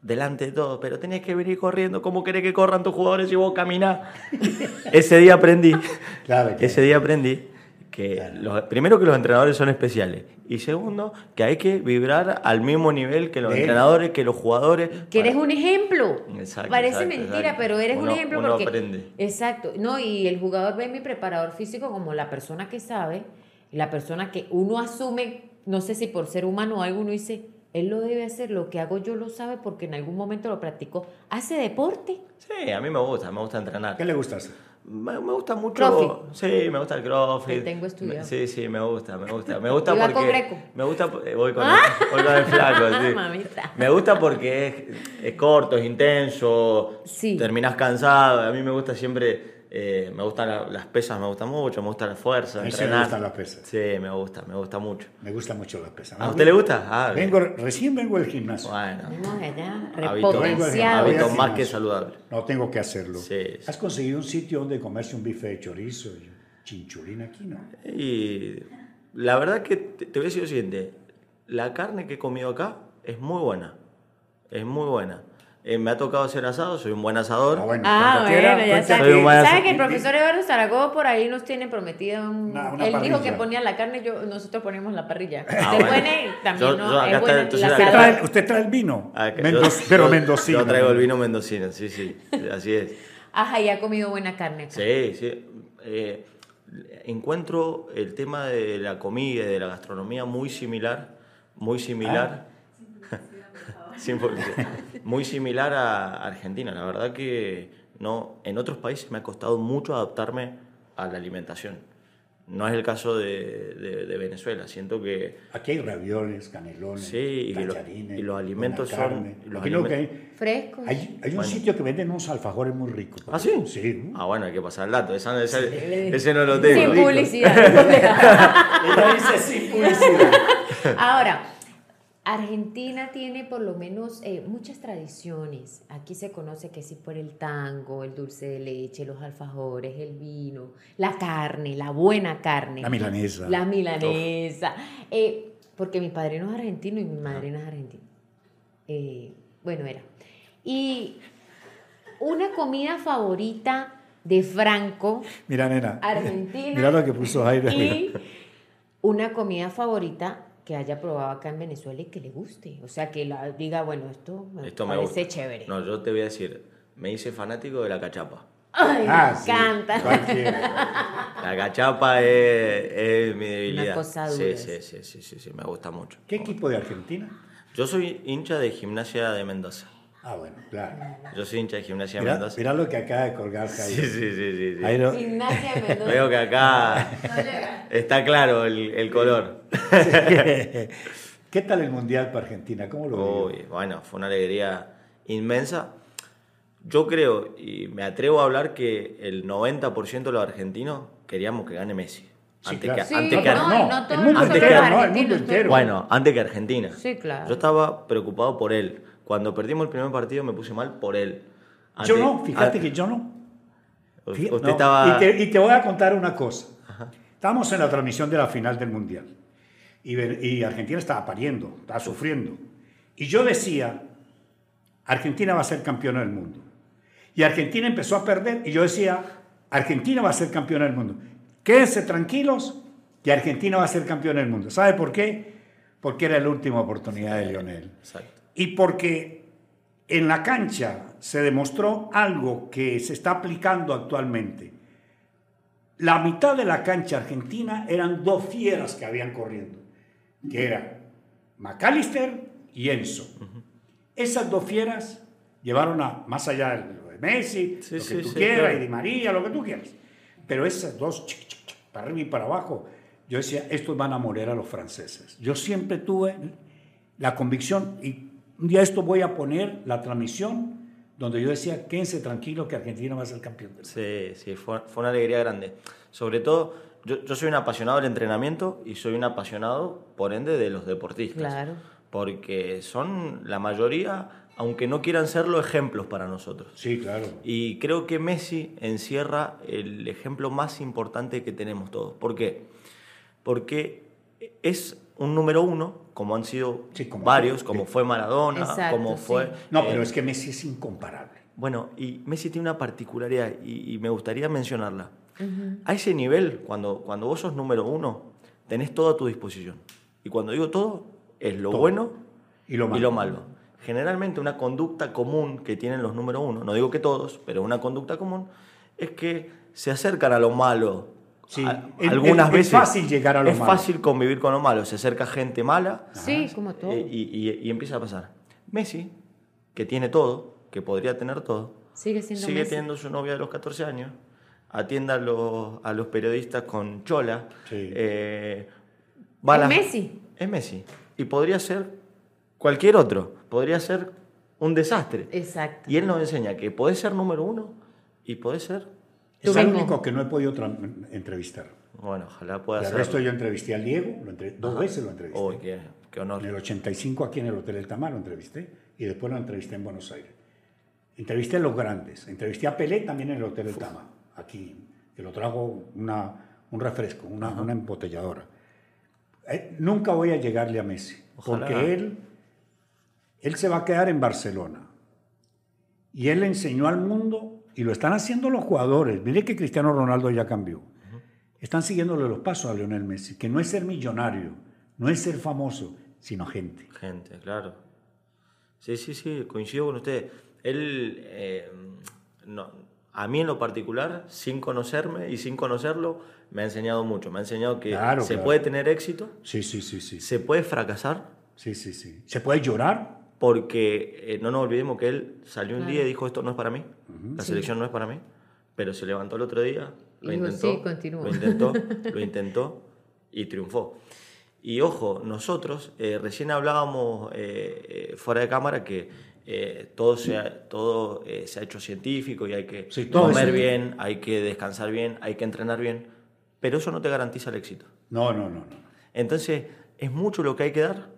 A: delante de todo, pero tenés que venir corriendo. ¿Cómo querés que corran tus jugadores si vos caminás? *laughs* Ese día aprendí.
D: Claro, claro.
A: Ese día aprendí que los- primero que los entrenadores son especiales y segundo que hay que vibrar al mismo nivel que los
D: Bien.
A: entrenadores, que los jugadores.
B: Que eres un ejemplo.
A: Exacto,
B: Parece
A: exacto,
B: mentira,
A: exacto.
B: pero eres un ejemplo
A: uno
B: porque.
A: aprende.
B: Exacto. No, y el jugador ve a mi preparador físico como la persona que sabe, la persona que uno asume, no sé si por ser humano o algo, uno dice, él lo debe hacer, lo que hago yo lo sabe porque en algún momento lo practicó. Hace deporte.
A: Sí, a mí me gusta, me gusta entrenar.
D: ¿Qué le gusta hacer?
A: Me, me gusta mucho. Sí, me gusta el crossfit.
B: Te tengo estudiado.
A: Sí, sí, me gusta, me gusta. Me gusta
B: ¿Y va
A: porque.
B: con Greco?
A: Me gusta. eh, Voy con, el, voy con el flaco, sí. *laughs*
B: Mamita.
A: Me gusta porque es, es corto, es intenso.
B: Sí.
A: Terminás cansado. A mí me gusta siempre. Eh, me gustan la- las pesas, me gusta mucho. Me gusta la fuerza.
D: A mí sí me
A: entrenar.
D: gustan las pesas.
A: Sí, me gusta, me gusta mucho.
D: Me gusta mucho las pesas.
A: ¿A usted le gusta? Ah.
D: Vengo, recién vengo del gimnasio.
A: Bueno.
B: Allá,
A: Hábito,
D: al
A: hábito más
D: gimnasio.
A: que saludable.
D: No tengo que hacerlo.
A: Sí, sí.
D: ¿Has conseguido un sitio donde comerse un bife de chorizo y chinchulín aquí, no?
A: Y la verdad que te, te voy a decir lo siguiente, la carne que he comido acá es muy buena, es muy buena. Eh, me ha tocado hacer asado, soy un buen asador.
D: Ah, bueno,
B: Ah, bueno, ya sabes.
A: Soy un buen
B: ¿Sabe
A: asa-
B: que el profesor Eduardo Zaragoza por ahí nos tiene prometida un... Él dijo que ponía la carne, yo, nosotros ponemos la parrilla.
A: Ah,
B: Usted
A: bueno.
B: pone también,
A: Yo-
B: ¿no?
A: yo acá
B: es buena
A: entonces
D: ¿Usted trae, usted trae el vino?
A: Ah, que
D: Mendoz-
A: yo-
D: pero mendocino.
A: Yo traigo el vino mendocino, sí, sí, así es.
B: Ajá, y ha comido buena carne acá.
A: Sí, sí. Eh, encuentro el tema de la comida y de la gastronomía muy similar, muy similar. Sin publicidad. muy similar a Argentina. La verdad que no, en otros países me ha costado mucho adaptarme a la alimentación. No es el caso de, de- de Venezuela. Siento que
D: Aquí hay ravioles, canelones,
A: Sí, y lo-
D: tallarines,
A: y los alimentos son- los
D: que hay,
B: Frescos.
D: hay, hay un
A: Bueno.
D: sitio que venden unos alfajores muy ricos.
A: ¿Ah, sí?
D: Sí.
A: Ah, bueno, hay que pasar el dato. Esa- ese, ese no lo tengo.
B: Sin publicidad. *laughs*
D: Ella dice sin publicidad.
B: Ahora, Argentina tiene por lo menos eh, muchas tradiciones. Aquí se conoce que sí por el tango, el dulce de leche, los alfajores, el vino, la carne, la buena carne.
D: La milanesa.
B: La milanesa. Eh, porque mi padrino es argentino y mi madrina es argentina. Eh, bueno, era. Y una comida favorita de Franco,
D: Mira, nena.
B: Argentina. *laughs*
D: Mira lo que puso Jairo.
B: y una comida favorita que haya probado acá en Venezuela y que le guste. O sea, que la, diga, bueno, esto me
A: Esto me
B: parece
A: gusta.
B: chévere.
A: No, yo te voy a decir, me hice fanático de la cachapa.
B: Ay,
D: Ah,
B: me
D: sí,
B: encanta.
D: cualquiera. *laughs*
A: La cachapa es, es mi debilidad.
B: cosa
A: sí,
B: dura.
A: sí, sí, sí, sí, sí, me gusta mucho.
D: ¿Qué equipo de Argentina?
A: Yo soy hincha de gimnasia de Mendoza.
D: Ah, bueno, claro.
A: Yo soy hincha de gimnasia de
D: Mira,
A: Mendoza.
D: mira lo que acaba de colgar
A: Sí,
D: Jairo.
A: sí, sí, sí, sí.
D: Jairo,
B: Gimnasia Mendoza.
A: Veo que acá está claro el, el color. *laughs*
D: ¿Qué tal el Mundial para Argentina? ¿Cómo lo vio?
A: Uy, bueno, fue una alegría inmensa. Yo creo, y me atrevo a hablar, que el 90% de los argentinos queríamos que gane Messi.
D: Sí,
A: antes
D: claro.
A: que,
B: Sí,
A: antes
B: no,
A: que
B: no, no
D: el mundo ¿no? El mundo entero.
A: Bueno, antes que Argentina.
B: Sí, claro.
A: Yo estaba preocupado por él. Cuando perdimos el primer partido me puse mal por él.
D: Yo
A: Antes-
D: no, fíjate
A: ah,
D: que yo no.
A: Usted
D: no,
A: estaba...
D: Y te, y te voy a contar una cosa. Estábamos en la transmisión de la final del Mundial. Y, y Argentina estaba pariendo, estaba sufriendo. Y yo decía, Argentina va a ser campeona del mundo. Y Argentina empezó a perder y yo decía, Argentina va a ser campeona del mundo. Quédense tranquilos que Argentina va a ser campeona del mundo. ¿Sabe por qué? Porque era la última oportunidad de Lionel.
A: Exacto.
D: Y porque en la cancha se demostró algo que se está aplicando actualmente. La mitad de la cancha argentina eran dos fieras que habían corriendo, que eran McAllister y Enzo. Esas dos fieras llevaron a, más allá de lo de Messi,
A: Sí,
D: lo que
A: sí,
D: tú
A: sí,
D: quieras,
A: claro.
D: y Di María, lo que tú quieras. Pero esas dos, chic, chic, chic, para arriba y para abajo, yo decía, estos van a morir a los franceses. Yo siempre tuve la convicción, y un día esto voy a poner la transmisión, donde yo decía, quédense tranquilos que Argentina va a ser campeón del mundo".
A: Sí, sí, fue, fue una alegría grande. Sobre todo, yo, yo soy un apasionado del entrenamiento y soy un apasionado, por ende, de los deportistas.
B: Claro.
A: Porque son la mayoría, aunque no quieran serlo, ejemplos para nosotros.
D: Sí, claro.
A: Y creo que Messi encierra el ejemplo más importante que tenemos todos. ¿Por qué? Porque es un número uno, como han sido
D: Sí, como
A: varios, como fue Maradona,
B: Exacto,
A: como
B: sí.
A: fue...
D: No,
A: eh,
D: pero es que Messi es incomparable.
A: bueno, y Messi tiene una particularidad y, y me gustaría mencionarla. A ese nivel, cuando, cuando vos sos número uno, tenés todo a tu disposición. Y cuando digo todo, es lo
D: Todo.
A: bueno
D: Y lo malo.
A: malo. Generalmente una conducta común que tienen los número uno, no digo que todos, pero una conducta común, es que se acercan a lo malo.
D: Sí,
A: A-
D: es-
A: algunas
D: es- es
A: veces
D: fácil llegar a lo
A: es
D: malo.
A: fácil convivir con lo malo. Se acerca gente mala
B: Sí, como todo.
A: eh, y, y- y empieza a pasar. Messi, que tiene todo, que podría tener todo,
B: Sigue siendo
A: sigue
B: Messi.
A: teniendo su novia de los 14 años, atiende a los, a los periodistas con chola.
D: Sí.
A: eh, va
B: Es Messi.
A: Es Messi. Y podría ser cualquier otro, podría ser un desastre.
B: Exacto.
A: Y él nos enseña que podés ser número uno y podés ser...
D: Es el único que no he podido entrevistar.
A: Bueno, ojalá pueda
D: El
A: ser...
D: resto yo entrevisté al Diego, lo entre- dos veces lo entrevisté.
A: Uy, qué, qué honor.
D: En el 85 aquí en el Hotel El Tamar lo entrevisté y después lo entrevisté en Buenos Aires. Entrevisté a los grandes. Entrevisté a Pelé también en el Hotel El Tamar, aquí, que lo trajo una, un refresco, una, una embotelladora. Eh, nunca voy a llegarle a Messi,
A: Ojalá.
D: porque él, él se va a quedar en Barcelona. Y él le enseñó al mundo, y lo están haciendo los jugadores. Mire que Cristiano Ronaldo ya cambió. Están siguiéndole los pasos a Lionel Messi, que no es ser millonario, no es ser famoso, sino gente.
A: Gente, claro. Sí, sí, sí, coincido con usted. Él, eh, no, a mí en lo particular, sin conocerme y sin conocerlo, me ha enseñado mucho. Me ha enseñado que
D: Claro,
A: se
D: claro.
A: puede tener éxito,
D: Sí, sí, sí, sí.
A: se puede fracasar,
D: Sí, sí, sí. ¿Se puede llorar?
A: porque eh, no nos olvidemos que él salió un
B: Claro.
A: día y dijo, esto no es para mí, la selección no es para mí, pero se levantó el otro día, lo intentó,
B: "Sí, continúo".
A: lo intentó, lo intentó y triunfó. Y ojo, nosotros eh, recién hablábamos eh, eh, fuera de cámara que eh, todo, se ha, todo eh, se ha hecho científico y hay que
D: Sí, todo
A: comer bien, hay que descansar bien, hay que entrenar bien, pero eso no te garantiza el éxito.
D: No, no, no, no.
A: Entonces, es mucho lo que hay que dar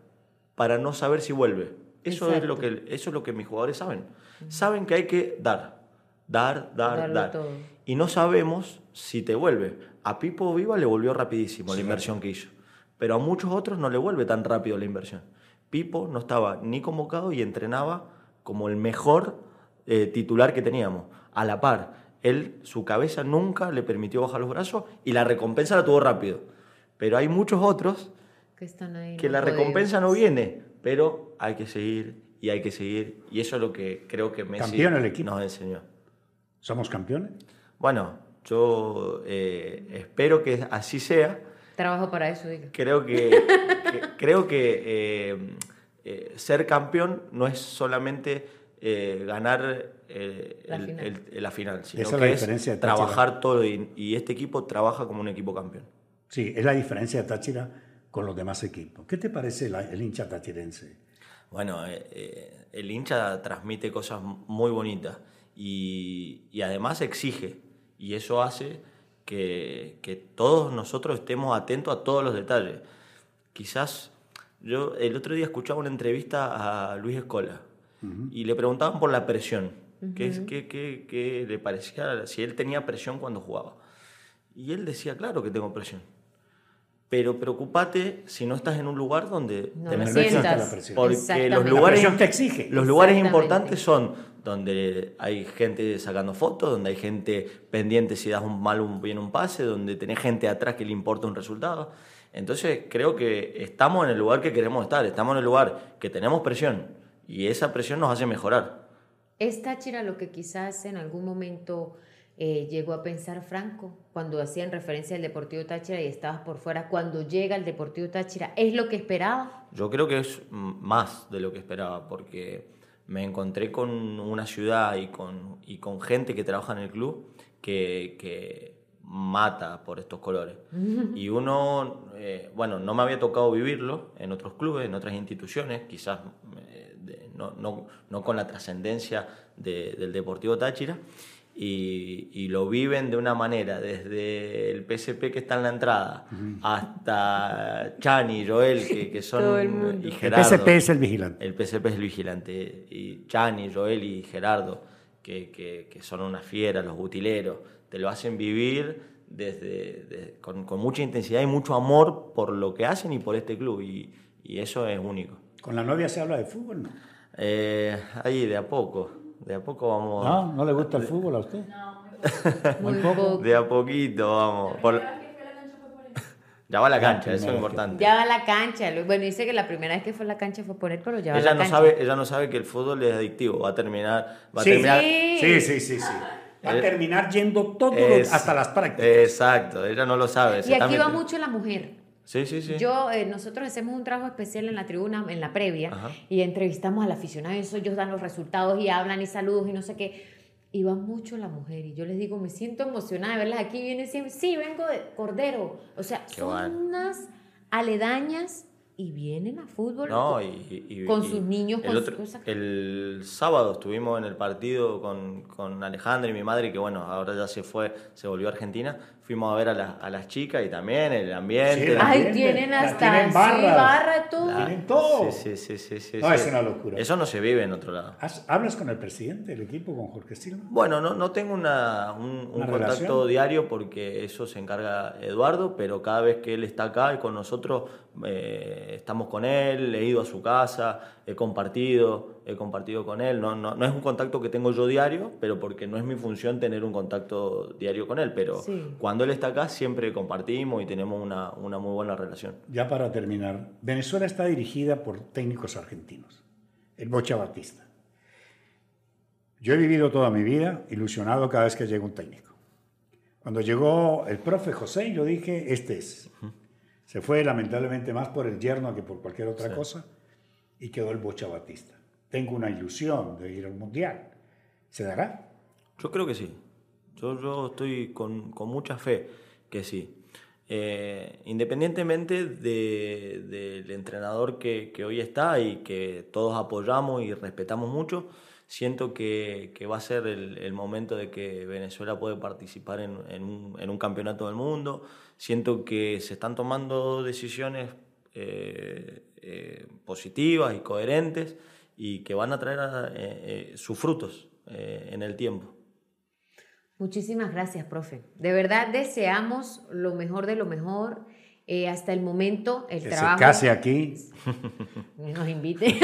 A: para no saber si vuelve. Eso es, lo que, eso es lo que mis jugadores saben. Saben que hay que dar, dar, dar,
B: Darlo
A: dar.
B: todo.
A: Y no sabemos si te vuelve. A Pipo Viva le volvió rapidísimo la inversión que hizo. Pero a muchos otros no le vuelve tan rápido la inversión. Pipo no estaba ni convocado y entrenaba como el mejor eh, titular que teníamos. A la par, él, su cabeza nunca le permitió bajar los brazos y la recompensa la tuvo rápido. Pero hay muchos otros
B: Que están ahí.
A: que
B: no
A: la
B: podemos.
A: recompensa no viene, pero hay que seguir y hay que seguir. Y eso es lo que creo que Messi
D: Campeón el equipo.
A: nos enseñó.
D: ¿Somos campeones?
A: Bueno, yo eh, espero que así sea.
B: Trabajo para eso, diga.
A: Creo que, *laughs* que- creo que eh, eh, ser campeón no es solamente eh, ganar eh,
B: La
A: el-
B: final.
A: el- la final, sino
D: Esa es
A: que
D: la
A: es
D: diferencia de Táchira.
A: trabajar todo y, y este equipo trabaja como un equipo campeón.
D: Sí, es la diferencia de Táchira con los demás equipos. ¿Qué te parece la- el hincha tachirense?
A: Bueno, eh, eh, el hincha transmite cosas muy bonitas y, y además exige. Y eso hace que, que todos nosotros estemos atentos a todos los detalles. Quizás yo el otro día escuchaba una entrevista a Luis Escola y le preguntaban por la presión. ¿Qué, es- qué- qué- qué le parecía? Si él tenía presión cuando jugaba. Y él decía, claro que tengo presión. Pero preocupate si no estás en un lugar donde
B: No
A: te
B: la
A: mereces.
B: sientas.
D: la presión.
A: Porque los lugares,
D: La presión te exige.
A: los lugares importantes son donde hay gente sacando fotos, donde hay gente pendiente si das un mal o un bien un pase, donde tenés gente atrás que le importa un resultado. Entonces creo que estamos en el lugar que queremos estar, estamos en el lugar que tenemos presión y esa presión nos hace mejorar.
B: ¿Es Táchira lo que quizás en algún momento eh, llegó a pensar Franco cuando hacían referencia al Deportivo Táchira y estabas por fuera? Cuando llega el Deportivo Táchira, ¿es lo que esperaba?
A: Yo creo que es más de lo que esperaba, porque me encontré con una ciudad y con, y con gente que trabaja en el club que, que mata por estos colores. *laughs* Y uno, eh, bueno, no me había tocado vivirlo en otros clubes, en otras instituciones, quizás eh, de- no, no- no con la trascendencia de- del Deportivo Táchira. Y, y lo viven de una manera, desde el PSP que está en la entrada hasta Chani, Joel, que, que *laughs* son.
B: Todo el mundo.
A: y
D: El
A: Gerardo.
D: PSP es el vigilante.
A: El PSP es el vigilante. Y Chani, Joel y Gerardo, que, que- que son una fiera, los butileros, te lo hacen vivir desde, de- con, con mucha intensidad y mucho amor por lo que hacen y por este club. Y, y eso es único.
D: ¿Con la novia se habla de fútbol? No,
A: Eh, ahí, de a poco. De a poco vamos.
D: ¿No? ¿No le gusta el fútbol a usted? *laughs*
B: Muy poco.
A: De a poquito vamos. Por- Ya va a la cancha, eso es importante.
B: Ya va a la cancha. lo- Bueno, dice que la primera vez que fue a la cancha fue poner, pero ya va a
A: Ella
B: la
A: no,
B: cancha.
A: sabe, ella no sabe que el fútbol es adictivo. Va a terminar. Va a
D: Sí.
A: terminar
B: Sí.
D: Sí, sí, sí, sí. Va a
A: Eh,
D: terminar yendo todo
A: Es-
D: hasta las prácticas.
A: Exacto, ella no lo sabe.
B: Y aquí va mucho la mujer.
A: Sí, sí, sí.
B: Yo, eh, nosotros hacemos un trabajo especial en la tribuna, en la previa,
A: Ajá.
B: y entrevistamos al aficionado, y eso ellos dan los resultados y hablan y saludos y no sé qué. Y va mucho la mujer, y yo les digo, me siento emocionada de verlas aquí, viene siempre, sí, vengo de Cordero. O sea,
A: Qué
B: son
A: bueno.
B: unas aledañas y vienen a fútbol.
A: No,
B: con-
A: y, y-
B: con
A: y
B: sus niños,
A: el
B: con
A: otro-
B: sus cosas.
A: El sábado estuvimos en el partido con, con Alejandra y mi madre, que bueno, ahora ya se fue, se volvió a Argentina. Fuimos a ver a, las- a las chicas y también el ambiente.
D: Sí, la-
B: Ay, tienen
D: la
B: hasta
D: tienen
B: sí, barra, todo.
A: La-
D: Tienen todo.
A: Sí, sí, sí, sí, sí,
D: No,
A: sí.
D: es una locura.
A: Eso no se vive en otro lado.
D: ¿Has- ¿Hablas con el presidente del equipo, con Jorge Silva?
A: Bueno, no, no tengo una, un, un
D: ¿Una
A: contacto
D: relación?
A: diario porque eso se encarga Eduardo, pero cada vez que él está acá y con nosotros, eh, estamos con él, he ido a su casa, he compartido, he compartido con él. No, no, no es un contacto que tengo yo diario, pero porque no es mi función tener un contacto diario con él. Pero
B: Sí.
A: Cuando él está acá siempre compartimos y tenemos una, una muy buena relación.
D: Ya para terminar, Venezuela está dirigida por técnicos argentinos. El Bocha Batista. Yo he vivido toda mi vida ilusionado cada vez que llega un técnico. Cuando llegó el profe José, yo dije, este es. Se fue lamentablemente más por el yerno que por cualquier otra
A: Sí.
D: cosa y quedó el Bocha Batista. Tengo una ilusión de ir al Mundial. ¿Se dará?
A: Yo creo que sí. Yo, yo estoy con, con mucha fe que sí. Eh, independientemente de- del entrenador que, que hoy está y que todos apoyamos y respetamos mucho, siento que, que va a ser el, el momento de que Venezuela puede participar en, en un, en un campeonato del mundo. Siento que se están tomando decisiones eh, eh, positivas y coherentes y que van a traer eh, eh, sus frutos eh, en el tiempo.
B: Muchísimas gracias, profe. De verdad deseamos lo mejor de lo mejor. Eh, hasta el momento el
D: Que
B: trabajo...
D: se case aquí. *laughs*
B: nos invite.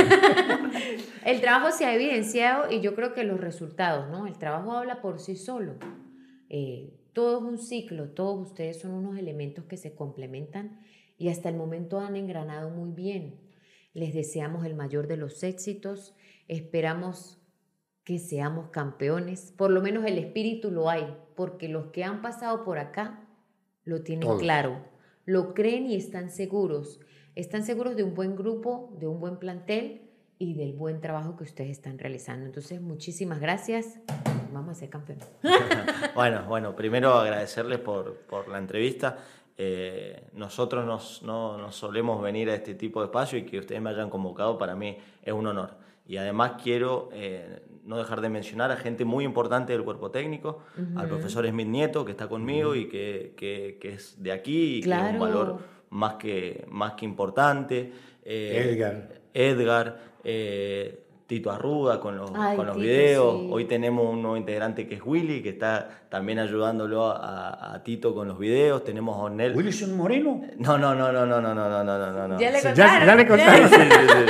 B: el trabajo se ha evidenciado y yo creo que los resultados, ¿no? El trabajo habla por sí solo. Eh, todo es un ciclo, todos ustedes son unos elementos que se complementan y hasta el momento han engranado muy bien. Les deseamos el mayor de los éxitos, esperamos que seamos campeones, por lo menos el espíritu lo hay, porque los que han pasado por acá lo tienen
D: Todos.
B: claro, lo creen y están seguros. Están seguros de un buen grupo, de un buen plantel y del buen trabajo que ustedes están realizando. Entonces, muchísimas gracias. Vamos a ser campeones. *laughs*
A: Bueno, bueno, primero agradecerles por, por la entrevista. Eh, nosotros nos, no, no solemos venir a este tipo de espacio y que ustedes me hayan convocado para mí es un honor. Y además quiero eh, no dejar de mencionar a gente muy importante del cuerpo técnico, al profesor Smith Nieto, que está conmigo y que, que- que es de aquí y que es un valor más que, más que importante. Eh,
D: Edgar.
A: Edgar, eh, Tito Arruda con los,
B: Ay,
A: con los
B: Tito,
A: videos.
B: sí.
A: Hoy tenemos un nuevo integrante que es Willy, que está también ayudándolo a, a Tito con los videos. Tenemos a Onel.
D: Wilson Moreno.
A: No, no, no, no, no, no, no, no, no, no, no.
B: Ya le
D: Ya,
B: contaron.
D: ya le contaron.
A: Sí, sí, sí,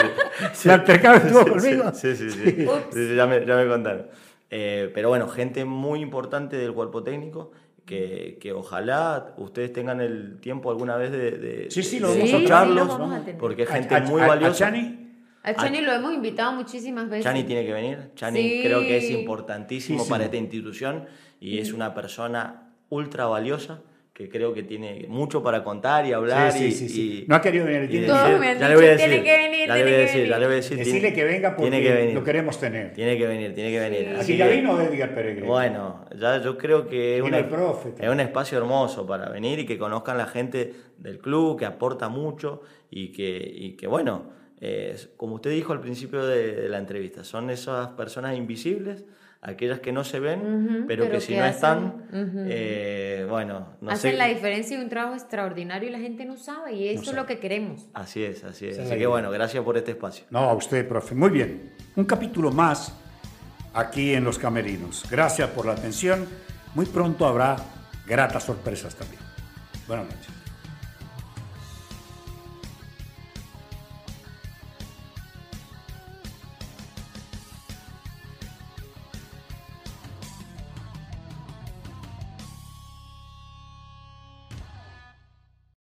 A: sí. *laughs*
D: La altercado estuvo
A: Sí,
D: conmigo.
A: Sí, sí, sí. sí. Ya, me, ya me contaron. Eh, pero bueno, gente muy importante del cuerpo técnico. Que, que ojalá ustedes tengan el tiempo alguna vez de, de,
D: Sí, sí,
A: de
D: lo vamos a
A: escucharlos.
B: Sí, lo vamos a tener.
A: porque es gente
D: a-
A: muy valiosa.
D: Chani,
B: A Chani lo hemos invitado muchísimas veces.
A: Chani tiene que venir. Chani
B: Sí.
A: creo que es importantísimo
D: Sí,
A: para esta institución y es una persona ultra valiosa que creo que tiene mucho para contar y hablar.
D: Sí,
A: y,
D: sí, sí, sí.
A: y-
D: No ha querido venir, tiene
A: decir-
B: Todos me han
A: ya
B: dicho,
A: le voy a
B: "Tiene
A: decir,
B: que venir,
A: ya le voy a
B: tiene que
A: decir, ya le voy a decir.
D: Decirle
A: tiene-
D: que venga porque
A: tiene que venir.
D: lo queremos tener.
A: Tiene que venir, tiene que venir. Así
D: ya vino Edgar Peregrino.
A: Bueno, ya yo creo que es,
D: Vino
A: un-
D: el profe
A: es un espacio hermoso para venir y que conozcan la gente del club, que aporta mucho y que, y que bueno, eh, como usted dijo al principio de, de la entrevista, son esas personas invisibles, aquellas que no se ven,
B: Ujú,
A: pero,
B: pero
A: que si
B: que
A: no
B: hacen-
A: están,
B: ujú.
A: eh, bueno, no
B: Hacen
A: sé.
B: la diferencia y un trabajo extraordinario y la gente no sabe y eso es
D: sabe.
B: lo que queremos.
A: Así es, así es.
D: Es
A: Así que bueno, gracias por este espacio.
D: No, a usted, profe. Muy bien. Un capítulo más aquí en Los Camerinos. Gracias por la atención. Muy pronto habrá gratas sorpresas también. Buenas noches.